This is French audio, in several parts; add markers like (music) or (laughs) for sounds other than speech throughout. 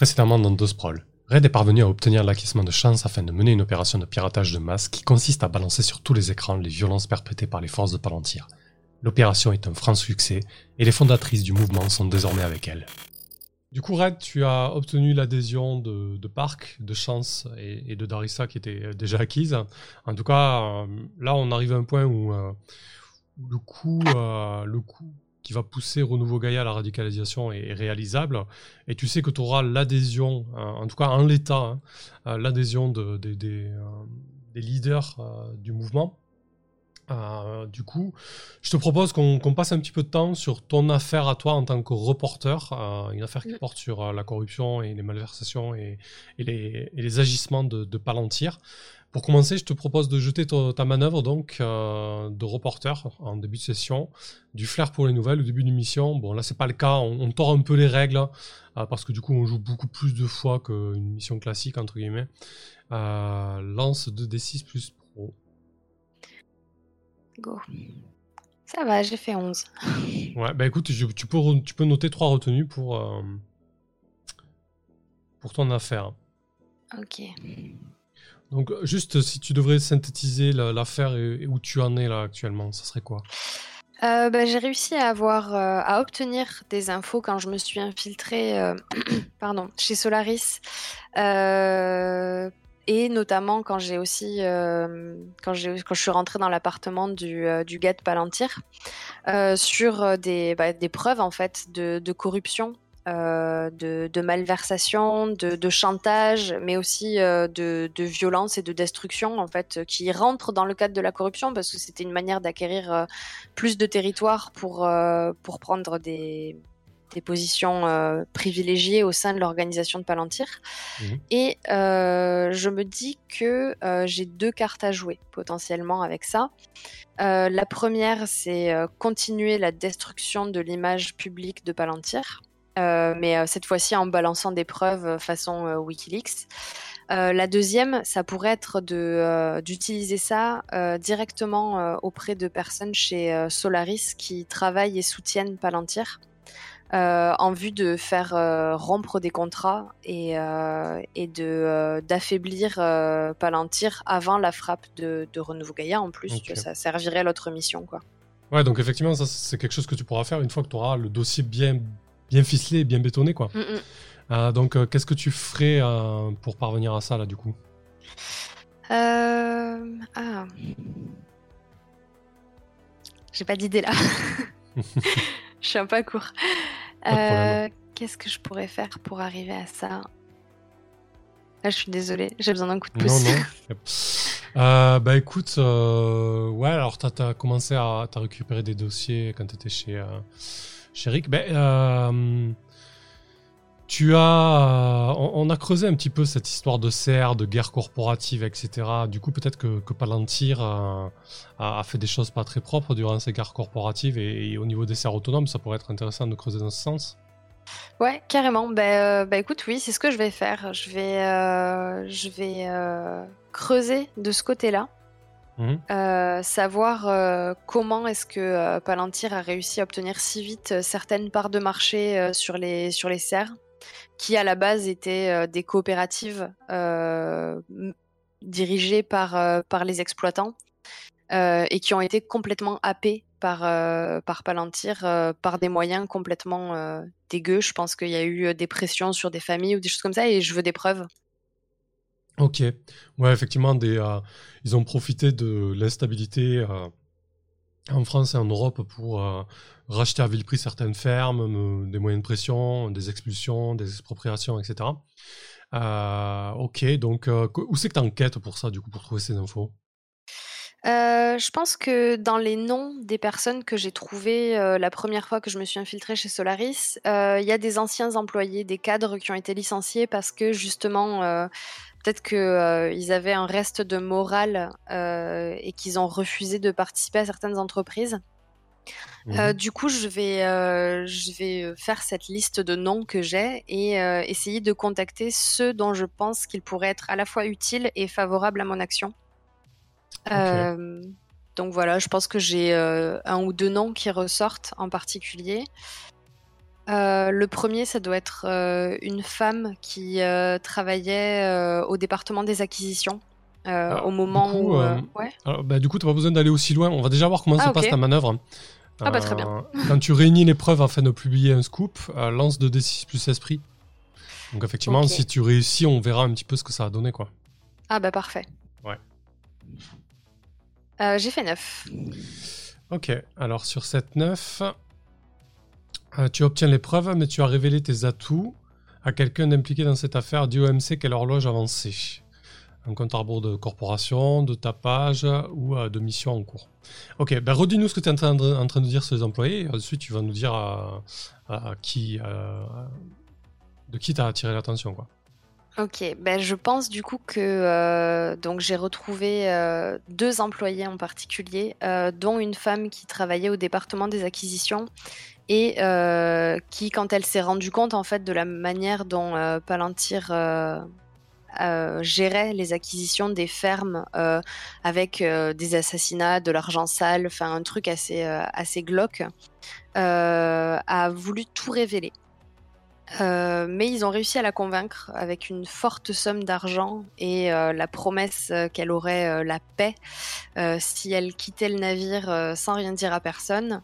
Précédemment dans deux Sprawl, Red est parvenu à obtenir l'acquisition de chance afin de mener une opération de piratage de masse qui consiste à balancer sur tous les écrans les violences perpétrées par les forces de Palantir. L'opération est un franc succès et les fondatrices du mouvement sont désormais avec elle. Du coup, Red, tu as obtenu l'adhésion de, Park, de Chance et, de Darissa qui étaient déjà acquises. En tout cas, euh, là, on arrive à un point où, euh, le coup, euh, le coup qui va pousser Renouveau Gaïa à la radicalisation est, réalisable. Et tu sais que tu auras l'adhésion, en tout cas en l'état, hein, l'adhésion de, des leaders du mouvement. Euh, du coup, je te propose qu'on passe un petit peu de temps sur ton affaire à toi en tant que reporter, euh, une affaire qui mm. porte sur euh, la corruption et les malversations et, les, agissements de, Palantir. Pour commencer, je te propose de jeter ta manœuvre donc de reporter en début de session, du flair pour les nouvelles au début d'une mission. Bon, là c'est pas le cas, on, on tord un peu les règles hein, parce que du coup on joue beaucoup plus de fois qu'une mission classique entre guillemets. lance 2d6 plus Go. Ça va, j'ai fait 11. ouais, bah écoute, tu, peux, tu peux noter trois retenues pour, euh, pour ton affaire. Ok. Donc, juste si tu devrais synthétiser l'affaire et, où tu en es là actuellement, ça serait quoi? Euh, bah, j'ai réussi à avoir euh, à obtenir des infos quand je me suis infiltrée (clears throat) pardon, chez Solaris. Et notamment quand j'ai aussi euh, quand quand je suis rentrée dans l'appartement du, euh, du gars de Palantir euh, sur des, bah, des preuves en fait de corruption de, de, malversation, de, de, chantage, mais aussi de, de, violence et de destruction, en fait, qui rentrent dans le cadre de la corruption, parce que c'était une manière d'acquérir plus de territoire pour, pour prendre des, des positions euh, privilégiées au sein de l'organisation de Palantir. Mhm. Et euh, je me dis que euh, j'ai deux cartes à jouer potentiellement avec ça. la première, c'est continuer la destruction de l'image publique de Palantir. Mais cette fois-ci en balançant des preuves façon Wikileaks. la deuxième, ça pourrait être d'utiliser ça directement auprès de personnes chez Solaris qui travaillent et soutiennent Palantir. Euh, en vue de faire euh, rompre des contrats et, euh, et de d'affaiblir Palantir avant la frappe de, de Renouveau Gaïa en plus, que ça servirait à l'autre mission quoi. Ouais, donc effectivement, ça c'est quelque chose que tu pourras faire une fois que tu auras le dossier bien bien ficelé, bien bétonné quoi. Mm, mm. donc qu'est-ce que tu ferais pour parvenir à ça là du coup? Ah. J'ai pas d'idée là. (laughs) Je suis un peu court. Euh, qu'est-ce que je pourrais faire pour arriver à ça? Là, je suis désolée, j'ai besoin d'un coup de pouce. Non, (laughs) non. Euh, bah écoute, euh, ouais, alors tu as, commencé à as récupéré des dossiers quand tu étais chez, chez Rick. Ben, tu as, on, a creusé un petit peu cette histoire de serre, de guerre corporative, etc. Du coup, peut-être que, Palantir a, fait des choses pas très propres durant ces guerres corporatives et, au niveau des serres autonomes, ça pourrait être intéressant de creuser dans ce sens. Ouais, carrément. Bah, bah écoute, oui, c'est ce que je vais faire. Je vais, euh, euh, creuser de ce côté-là. Mmh. savoir comment est-ce que Palantir a réussi à obtenir si vite certaines parts de marché sur les sur les serres qui à la base étaient euh, des coopératives euh, dirigées par, euh, par les exploitants et qui ont été complètement happées par, par Palantir par des moyens complètement dégueux. Je pense qu'il y a eu des pressions sur des familles ou des choses comme ça et je veux des preuves. Ok. Ouais, effectivement, des, ils ont profité de l'instabilité en France et en Europe pour euh, racheter à vil prix certaines fermes, des moyens de pression, des expulsions, des expropriations, etc. Euh, ok, donc euh, où c'est que tu enquêtes pour ça, du coup, pour trouver ces infos? Je pense que dans les noms des personnes que j'ai trouvées la première fois que je me suis infiltrée chez Solaris, il y a des anciens employés, des cadres qui ont été licenciés parce que justement Peut-être qu'ils euh, avaient un reste de morale euh, et qu'ils ont refusé de participer à certaines entreprises. Euh, mhm. du coup, je vais, je vais faire cette liste de noms que j'ai et essayer de contacter ceux dont je pense qu'ils pourraient être à la fois utiles et favorables à mon action. donc voilà, je pense que j'ai un ou deux noms qui ressortent en particulier. Le premier, ça doit être une femme qui travaillait au département des acquisitions. Ah, au moment où. Ouais. bah, du coup, tu n'as pas besoin d'aller aussi loin. On va déjà voir comment ah, se passe ta manœuvre. Ah bah très bien. (laughs) (laughs) quand tu réunis les preuves afin de publier un scoop, lance de D6 plus esprit. Donc effectivement, si tu réussis, on verra un petit peu ce que ça a donné, quoi. Ah bah parfait. Ouais. Euh, j'ai fait 9. Ok, alors sur cette 9, euh, tu obtiens les preuves, mais tu as révélé tes atouts à quelqu'un impliqué dans cette affaire. Dis OMC quelle horloge avancée. Un compte à rebours de corporation, de tapage ou euh, de mission en cours. Ok, ben redis-nous ce que tu es en train, de, dire sur les employés. ensuite, tu vas nous dire à, qui, de qui t'as attiré l'attention, quoi. Ok, ben je pense du coup que euh, donc j'ai retrouvé euh, deux employés en particulier, euh, dont une femme qui travaillait au département des acquisitions et qui, quand elle s'est rendue compte en fait de la manière dont Palantir gérait les acquisitions des fermes avec des assassinats, de l'argent sale, enfin un truc assez assez glauque, a voulu tout révéler. Euh, mais ils ont réussi à la convaincre avec une forte somme d'argent et euh, la promesse euh, qu'elle aurait la paix si elle quittait le navire sans rien dire à personne.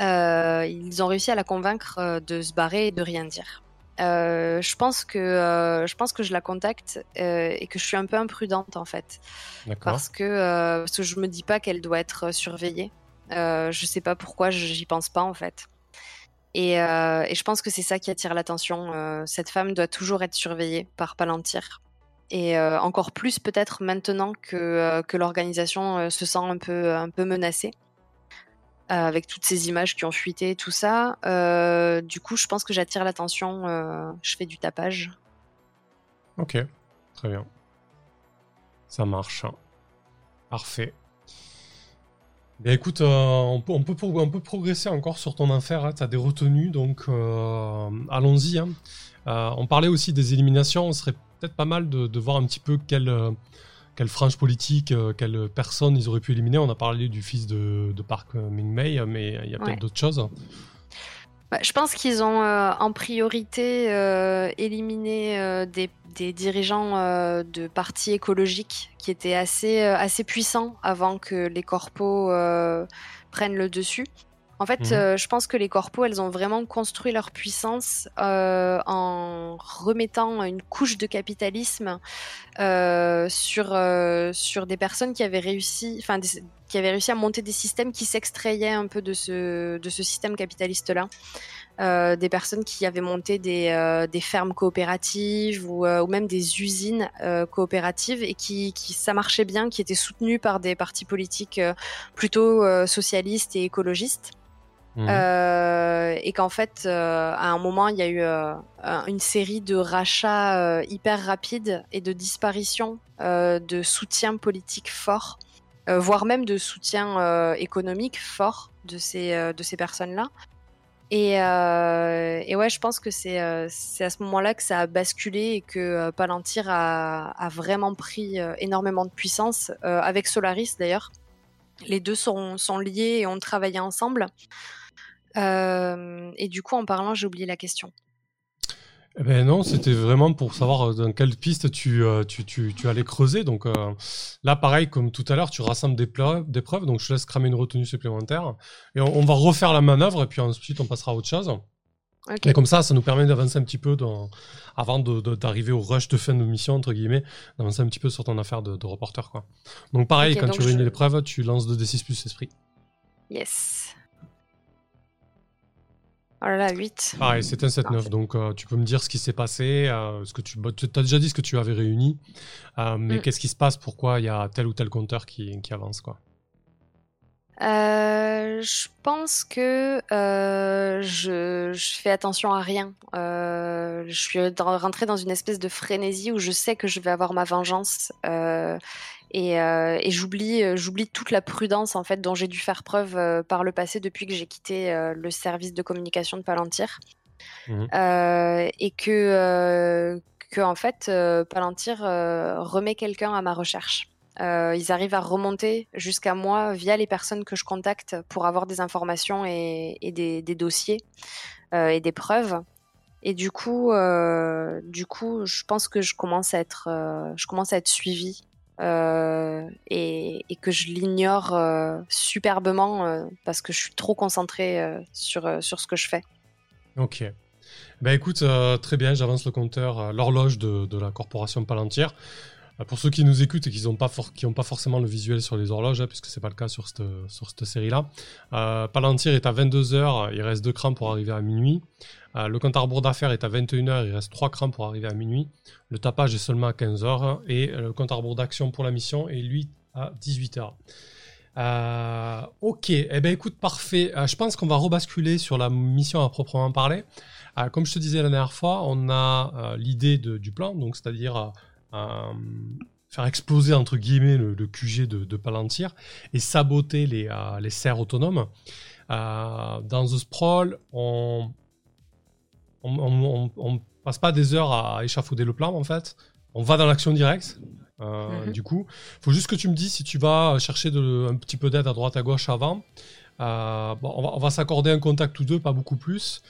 Ils ont réussi à la convaincre de se barrer et de rien dire. je pense que je pense que je la contacte et que je suis un peu imprudente en fait, parce que parce que je me dis pas qu'elle doit être surveillée. je sais pas pourquoi j'y pense pas en fait. Euh, et, je pense que c'est ça qui attire l'attention. Euh, cette femme doit toujours être surveillée par Palantir. Et euh, encore plus peut-être maintenant que, que l'organisation se sent un peu, un peu menacée. Avec toutes ces images qui ont fuité, tout ça. du coup, je pense que j'attire l'attention. je fais du tapage. Ok, très bien. Ça marche. Parfait. Bien écoute, euh, on, peut, progresser encore sur ton affaire, hein. tu as des retenues, donc euh, allons-y. Hein. Euh, on parlait aussi des éliminations, on serait peut-être pas mal de, voir un petit peu quelle, quelle frange politique, quelle personne ils auraient pu éliminer. On a parlé du fils de, Park Ming-mei, mais il y a peut-être d'autres choses. Bah, je pense qu'ils ont euh, en priorité euh, éliminé euh, des, dirigeants de partis écologiques qui étaient assez, assez puissants avant que les corpos prennent le dessus. En fait, mhm. je pense que les corpos, elles ont vraiment construit leur puissance en remettant une couche de capitalisme sur, sur des personnes qui avaient réussi, enfin, qui avaient réussi à monter des systèmes qui s'extrayaient un peu de ce, de ce système capitaliste-là. Euh, des personnes qui avaient monté des, euh, des fermes coopératives ou, euh, ou, même des usines coopératives et qui, qui, ça marchait bien, qui étaient soutenues par des partis politiques plutôt socialistes et écologistes. Mmh. et qu'en fait, à un moment, il y a eu une série de rachats hyper rapides et de disparitions de soutien politique fort euh, voire même de soutien euh, économique fort de ces, euh, de ces personnes-là. Et, et, ouais, je pense que c'est à ce moment-là que ça a basculé et que Palantir a, a, vraiment pris énormément de puissance, avec Solaris d'ailleurs. Les deux sont, sont, liés et ont travaillé ensemble. Et du coup, en parlant, j'ai oublié la question. Eh ben non, c'était vraiment pour savoir euh, dans quelle piste tu, euh, tu, tu, tu allais creuser. Donc euh, là, pareil, comme tout à l'heure, tu rassembles des preuves, des preuves, donc je te laisse cramer une retenue supplémentaire. Et on, va refaire la manœuvre, et puis ensuite on passera à autre chose. Et comme ça, ça nous permet d'avancer un petit peu dans, avant d'arriver au rush de fin de mission, entre guillemets, d'avancer un petit peu sur ton affaire de, reporter. Quoi. Donc pareil, quand tu réunis les preuves, tu lances 2d6 plus esprit. Yes. Oh là là, 8. Pareil, c'est un 7-9. Donc, euh, tu peux me dire ce qui s'est passé. Euh, ce que tu bah, as déjà dit ce que tu avais réuni. Euh, mais mm. qu'est-ce qui se passe Pourquoi il y a tel ou tel compteur qui, qui avance quoi? Je pense que je, je, fais attention à rien. je suis rentrée dans une espèce de frénésie où je sais que je vais avoir ma vengeance et, euh, et j'oublie, euh, j'oublie toute la prudence en fait dont j'ai dû faire preuve euh, par le passé depuis que j'ai quitté le service de communication de Palantir. Mmh. et que, que en fait Palantir remet quelqu'un à ma recherche. ils arrivent à remonter jusqu'à moi via les personnes que je contacte pour avoir des informations et, et des, des, dossiers et des preuves. Et du coup, du coup, je pense que je commence à être, je commence à être suivie et, et, que je l'ignore superbement parce que je suis trop concentrée sur, sur ce que je fais. Ok. Bah écoute, très bien, j'avance le compteur, l'horloge de, de, la corporation Palantir. Bah, pour ceux qui nous écoutent et qui n'ont pas, forcément le visuel sur les horloges, hein, puisque c'est pas le cas sur cette, série-là, euh, Palantir est à 22h, il reste 2 crans pour arriver à minuit. Euh, le compte à rebours d'affaires est à 21h, il reste 3 crans pour arriver à minuit. Le tapage est seulement à 15h et le compte à rebours d'action pour la mission est lui à 18h. Euh, ok, eh ben écoute, parfait. je pense qu'on va rebasculer sur la mission à proprement parler. comme je te disais la dernière fois, on a l'idée du plan, donc c'est-à-dire faire exploser entre guillemets le, QG de, Palantir et saboter les, euh, les serres autonomes. Euh, dans The Sprawl, on on, passe pas des heures à échafauder le plan en fait. On va dans l'action directe. Mhm. Du coup, faut juste que tu me dis si tu vas chercher de, un petit peu d'aide à droite à gauche avant. Bon, on va, va s'accorder un contact ou deux, pas beaucoup plus.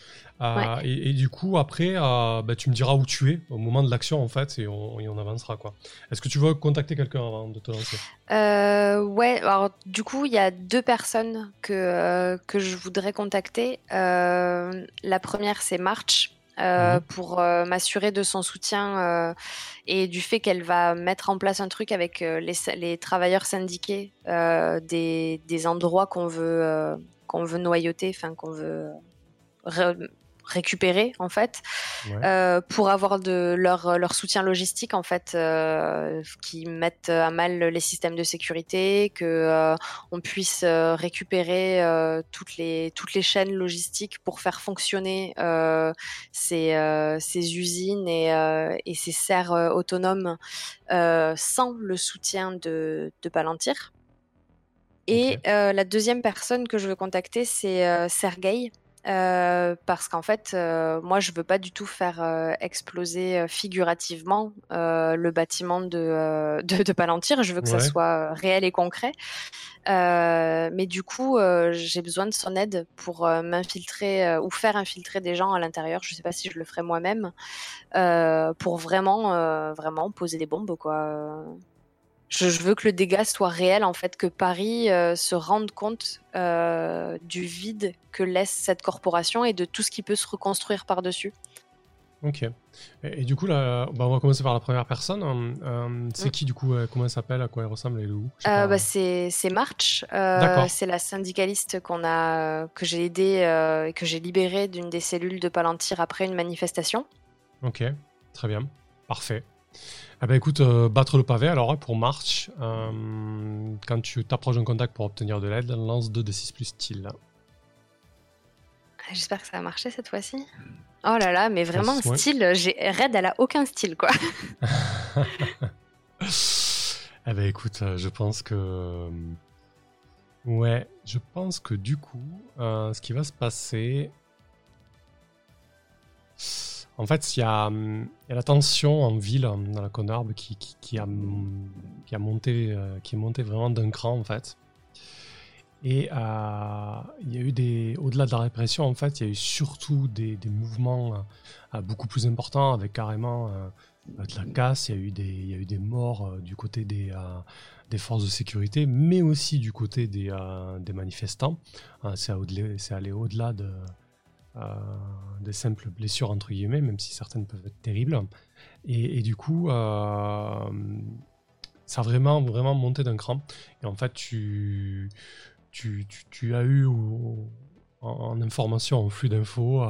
Euh, et, du coup, après, euh, bah, tu me diras où tu es au moment de l'action, en fait, et on, avancera. quoi. Est-ce que tu veux contacter quelqu'un avant de te lancer? Euh, Ouais, alors du coup, il y a deux personnes que, que je voudrais contacter. la première, c'est March. Mhm. pour m'assurer de son soutien et du fait qu'elle va mettre en place un truc avec les, les, travailleurs syndiqués des, des, endroits qu'on veut, qu'on veut noyauter, enfin qu'on veut récupérer en fait euh, pour avoir de leur, leur soutien logistique en fait euh, qui mettent à mal les systèmes de sécurité que euh, on puisse récupérer toutes les toutes les chaînes logistiques pour faire fonctionner ces, ces usines et, et ces serres autonomes sans le soutien de, de Palantir. Et la deuxième personne que je veux contacter c'est Sergei euh, parce qu'en fait, euh, moi, je veux pas du tout faire euh, exploser figurativement le bâtiment (laughs) de, de, Palantir. Je veux que ça soit réel et concret. mais du coup, j'ai besoin de son aide pour m'infiltrer ou faire infiltrer des gens à l'intérieur. Je sais pas si je le ferai moi-même pour vraiment, vraiment poser des bombes, quoi je, veux que le dégât soit réel, en fait, que Paris euh, se rende compte euh, du vide que laisse cette corporation et de tout ce qui peut se reconstruire par-dessus. Ok. Et, du coup, là, bah, on va commencer par la première personne. Euh, c'est mm. qui, du coup Comment elle s'appelle À quoi elle ressemble Elle est où? Bah, C'est March. c'est la syndicaliste qu'on a, que j'ai aidée et que j'ai libérée d'une des cellules de Palantir après une manifestation. Ok, très bien. Parfait. Eh ben écoute, euh, battre le pavé alors pour March. Euh, quand tu t'approches d'un contact pour obtenir de l'aide, lance 2d6 plus style. Ah, j'espère que ça va marcher cette fois-ci. Oh là là, mais vraiment, style, j'ai... Red, elle a aucun style, quoi. (laughs) eh ben écoute, euh, je pense que... Ouais, je pense que du coup, ce qui va se passer, en fait, il y, a, la tension en ville, dans la Conarbe, qui, a, monté, euh, qui est montée vraiment d'un cran, en fait. Et euh, il y a eu des. Au-delà de la répression, en fait, il y a eu surtout des, mouvements euh, beaucoup plus importants, avec carrément de la casse. Il y a eu des, y a eu des morts du côté des, forces de sécurité, mais aussi du côté des, des manifestants. c'est allé au-delà de des simples blessures entre guillemets, même si certaines peuvent être terribles. Et, du coup, euh, ça a vraiment, vraiment monté d'un cran. Et en fait, tu, tu, tu, as eu en, information, en flux d'infos,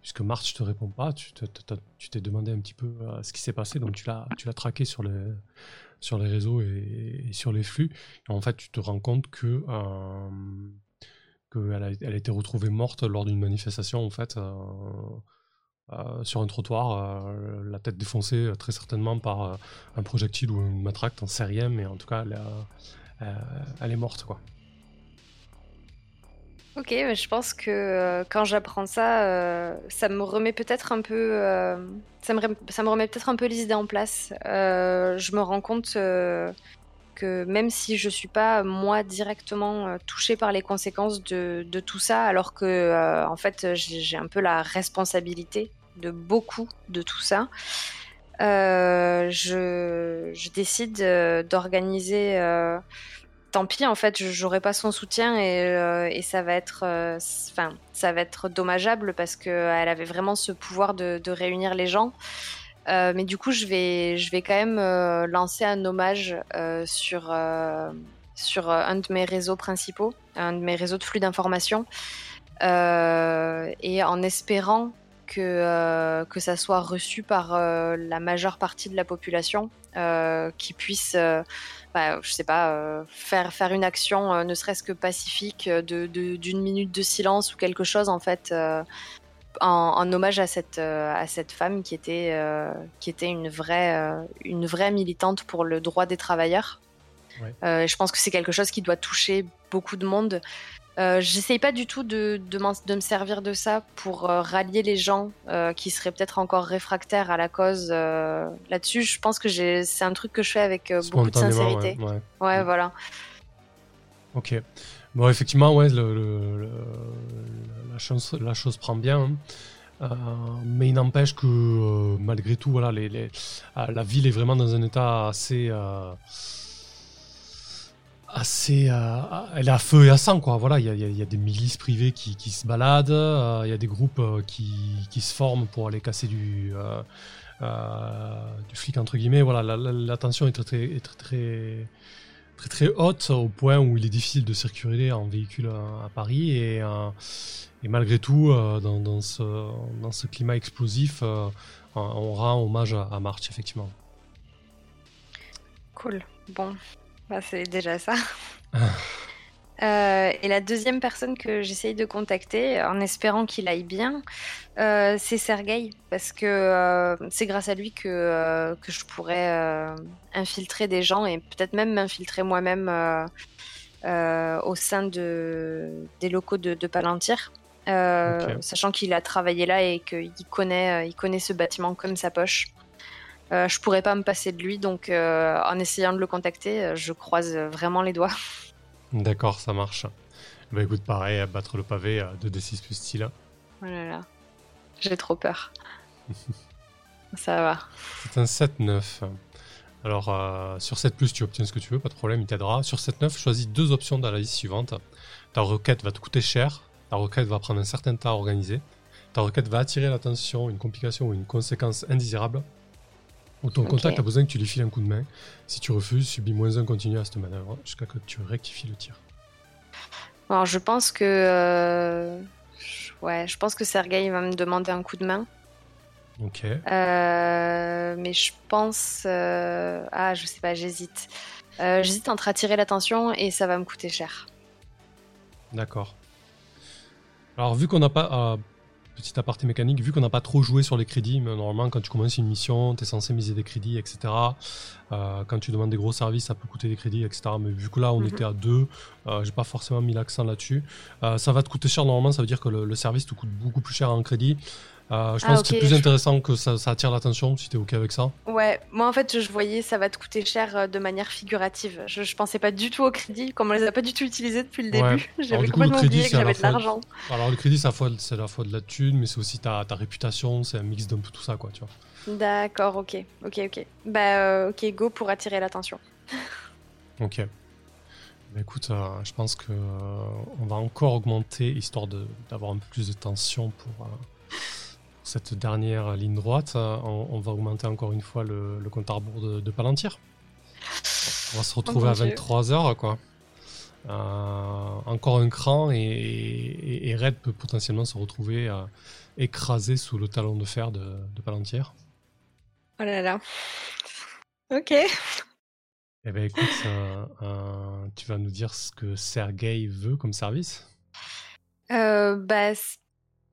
puisque March te répond pas, tu t'es demandé un petit peu euh, ce qui s'est passé, donc tu l'as traqué sur les, sur les réseaux et, sur les flux. Et en fait, tu te rends compte que elle a été retrouvée morte lors d'une manifestation en fait euh, euh, sur un trottoir, euh, la tête défoncée très certainement par un projectile ou une matraque, t'en sais rien, mais en tout cas elle, elle est morte quoi. Ok, mais je pense que quand j'apprends ça, ça me remet peut-être un peu, ça, me, ça me remet peut-être un peu les idées en place. je me rends compte que même si je suis pas moi directement touchée par les conséquences de, tout ça, alors que en fait j'ai un peu la responsabilité de beaucoup de tout ça, je, je, décide d'organiser tant pis, en fait, j'aurai pas son soutien et, euh, ça va être, euh, enfin, ça va être dommageable parce qu'elle avait vraiment ce pouvoir de, réunir les gens. Euh, mais du coup, je vais, je vais quand même lancer un hommage sur, sur un de mes réseaux principaux, un de mes réseaux de flux d'information, et en espérant que, que ça soit reçu par la majeure partie de la population, qui puisse bah, je sais pas, euh, faire, faire une action, euh, ne serait-ce que pacifique, euh, d'une de, minute de silence ou quelque chose, en fait, en, hommage à cette, à cette femme qui était, qui était une, vraie, une vraie militante pour le droit des travailleurs. je pense que c'est quelque chose qui doit toucher beaucoup de monde. Euh, j'essaye pas du tout de, de, me servir de ça pour euh, rallier les gens euh, qui seraient peut-être encore réfractaires à la cause là-dessus. Je pense que c'est un truc que je fais avec beaucoup de sincérité. Ouais, mm. voilà. Ok. Bon, effectivement, ouais, le, la, chose, prend bien. Hein. mais il n'empêche que malgré tout, voilà, les, la ville est vraiment dans un état assez assez. Euh, elle est à feu et à sang, quoi. Voilà, il y, a, des milices privées qui, se baladent, euh, il y a des groupes euh, qui, se forment pour aller casser du, du flic, entre guillemets. Voilà, la, tension est très, très, très, très, très, haute au point où il est difficile de circuler en véhicule à, Paris. Et, et, malgré tout, dans, ce, dans ce climat explosif, on rend hommage à, à March, effectivement. Cool. Bon, bah, c'est déjà ça. (laughs) Euh, et la deuxième personne que j'essaye de contacter, en espérant qu'il aille bien, euh, c'est Sergei, parce que euh, c'est grâce à lui que, que je pourrais infiltrer des gens et peut-être même m'infiltrer moi-même au sein de, des locaux de, de Palantir. Sachant qu'il a travaillé là et qu'il connaît, il connaît ce bâtiment comme sa poche. Je pourrais pas me passer de lui, donc en essayant de le contacter, je croise vraiment les doigts. (laughs) D'accord, ça marche. Bah écoute, pareil, battre le pavé de D6 plus style. Oh là là, j'ai trop peur. (laughs) ça va. C'est un 7-9. Alors, sur 7 plus, tu obtiens ce que tu veux, pas de problème, il t'aidera. Sur 7-9, choisis deux options dans la liste suivante. Ta requête va te coûter cher, ta requête va prendre un certain temps à organiser, ta requête va attirer l'attention, une complication ou une conséquence indésirable, ton contact a besoin que tu lui files un coup de main. Si tu refuses, subis moins un continu à cette manœuvre jusqu'à que tu rectifies le tir. Alors je pense que euh, ouais, je pense que Sergei va me demander un coup de main. Ok. Euh, mais je pense euh, ah je sais pas, j'hésite. j'hésite entre attirer l'attention et ça va me coûter cher. D'accord. Alors vu qu'on n'a pas petit aparté mécanique, vu qu'on n'a pas trop joué sur les crédits, mais normalement quand tu commences une mission, tu es censé miser des crédits, etc. Euh, quand tu demandes des gros services, ça peut coûter des crédits, etc. Mais vu que là on mhm. était à deux, euh, j'ai pas forcément mis l'accent là-dessus. Euh, ça va te coûter cher normalement, ça veut dire que le, le, service te coûte beaucoup plus cher en crédit. Euh, je pense ah, que c'est plus intéressant que ça, attire l'attention si tu es OK avec ça. Ouais, moi en fait, je voyais ça va te coûter cher euh, de manière figurative. Je, je pensais pas du tout au crédit, comme on les a pas du tout utilisés depuis le début. (laughs) J'avais complètement oublié que j'avais de l'argent. Alors le crédit, c'est à la fois de la thune, mais c'est aussi ta, ta réputation, c'est un mix d'un peu tout ça, quoi, tu vois. D'accord, ok, ok, ok. Bah, euh, ok, go pour attirer l'attention. (laughs) ok. Bah, écoute, je pense que on va encore augmenter histoire d'avoir un peu plus de tension pour cette dernière ligne droite, euh, on, va augmenter encore une fois le, compte à rebours de, Palantir. On va se retrouver à 23h, quoi. Euh, encore un cran et, Red peut potentiellement se retrouver euh, écrasé sous le talon de fer de, Palantir. Oh là là. Ok. Eh ben écoute, tu vas nous dire ce que Sergei veut comme service? Bah,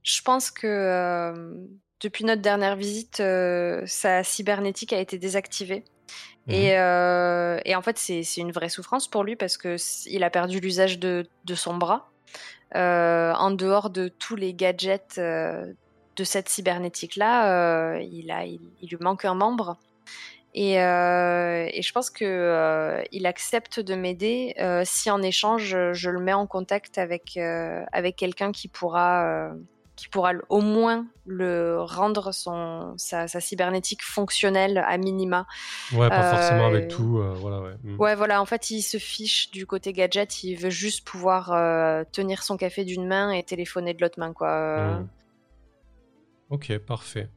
je pense que euh, depuis notre dernière visite, euh, sa cybernétique a été désactivée. Mmh. Euh, et, en fait, c'est une vraie souffrance pour lui parce qu'il a perdu l'usage de, son bras. en dehors de tous les gadgets de cette cybernétique-là, il, il, lui manque un membre. Et, et, je pense que il accepte de m'aider si en échange je le mets en contact avec avec quelqu'un qui pourra qui pourra au moins le rendre son sa, cybernétique fonctionnelle à minima. Ouais, pas forcément avec tout. Euh, voilà, ouais. Mm. ouais, voilà. En fait, il se fiche du côté gadget. Il veut juste pouvoir euh, tenir son café d'une main et téléphoner de l'autre main, quoi. Mm. Ok, parfait.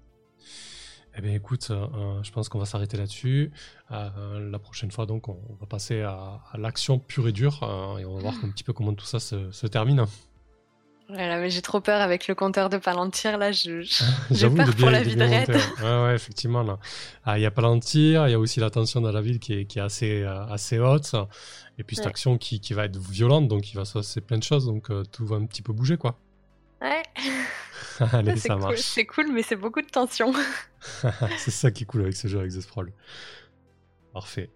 Eh bien, écoute, euh, je pense qu'on va s'arrêter là-dessus. la prochaine fois, donc, on, va passer à, l'action pure et dure et on va voir un petit peu comment tout ça se, se termine. Voilà, mais j'ai trop peur avec le compteur de Palantir, là, je, j'ai peur pour la vie de Red. Ouais, ouais, effectivement, là. Ah, il y a Palantir, il y a aussi la tension dans la ville qui est, qui est assez, euh, assez haute, et puis cette action qui, qui, va être violente, donc il va se passer plein de choses, donc euh, tout va un petit peu bouger, quoi. Ouais. (laughs) Allez, (laughs) ça marche. C'est cool, mais c'est beaucoup de tension. (laughs) c'est ça qui est cool avec ce jeu, avec The Sprawl. Parfait.